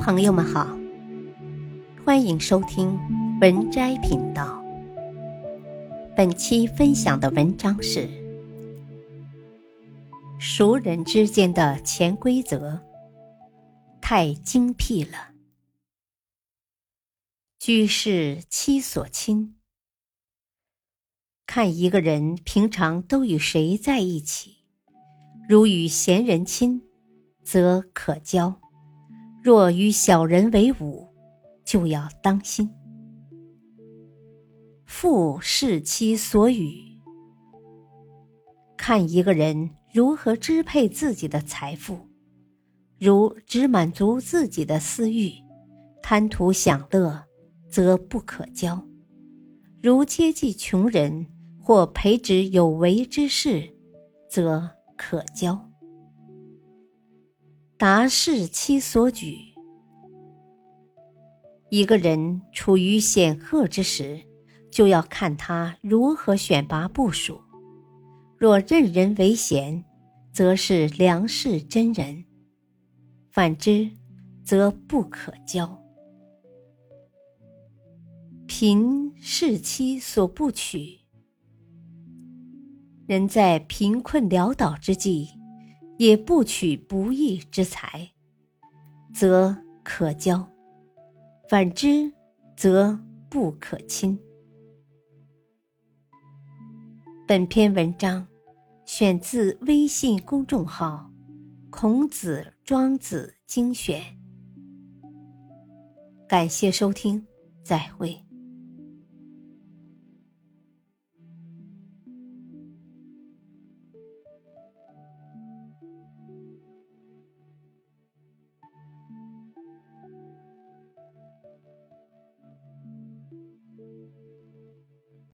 朋友们好，欢迎收听文摘频道。本期分享的文章是：熟人之间的潜规则太精辟了。居士妻所亲，看一个人平常都与谁在一起，如与贤人亲，则可交。若与小人为伍，就要当心。父视其所与，看一个人如何支配自己的财富，如只满足自己的私欲，贪图享乐，则不可交；如接济穷人或培植有为之士，则可交。达视其所举。一个人处于显赫之时，就要看他如何选拔部署。若任人唯贤，则是良士真人；反之，则不可交。贫是妻所不取。人在贫困潦倒之际。也不取不义之财，则可交；反之，则不可亲。本篇文章选自微信公众号“孔子庄子精选”。感谢收听，再会。